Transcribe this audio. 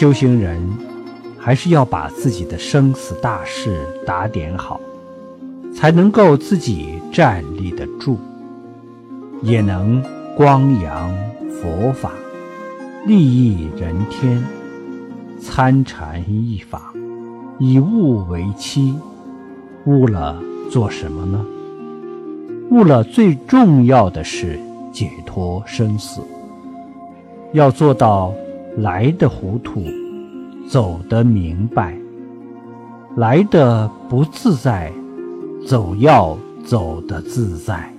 修行人还是要把自己的生死大事打点好，才能够自己站立得住，也能光扬佛法，利益人天。参禅一法，以物为期，悟了做什么呢？悟了最重要的是解脱生死，要做到来的糊涂，走得明白。来的不自在，走要走得自在。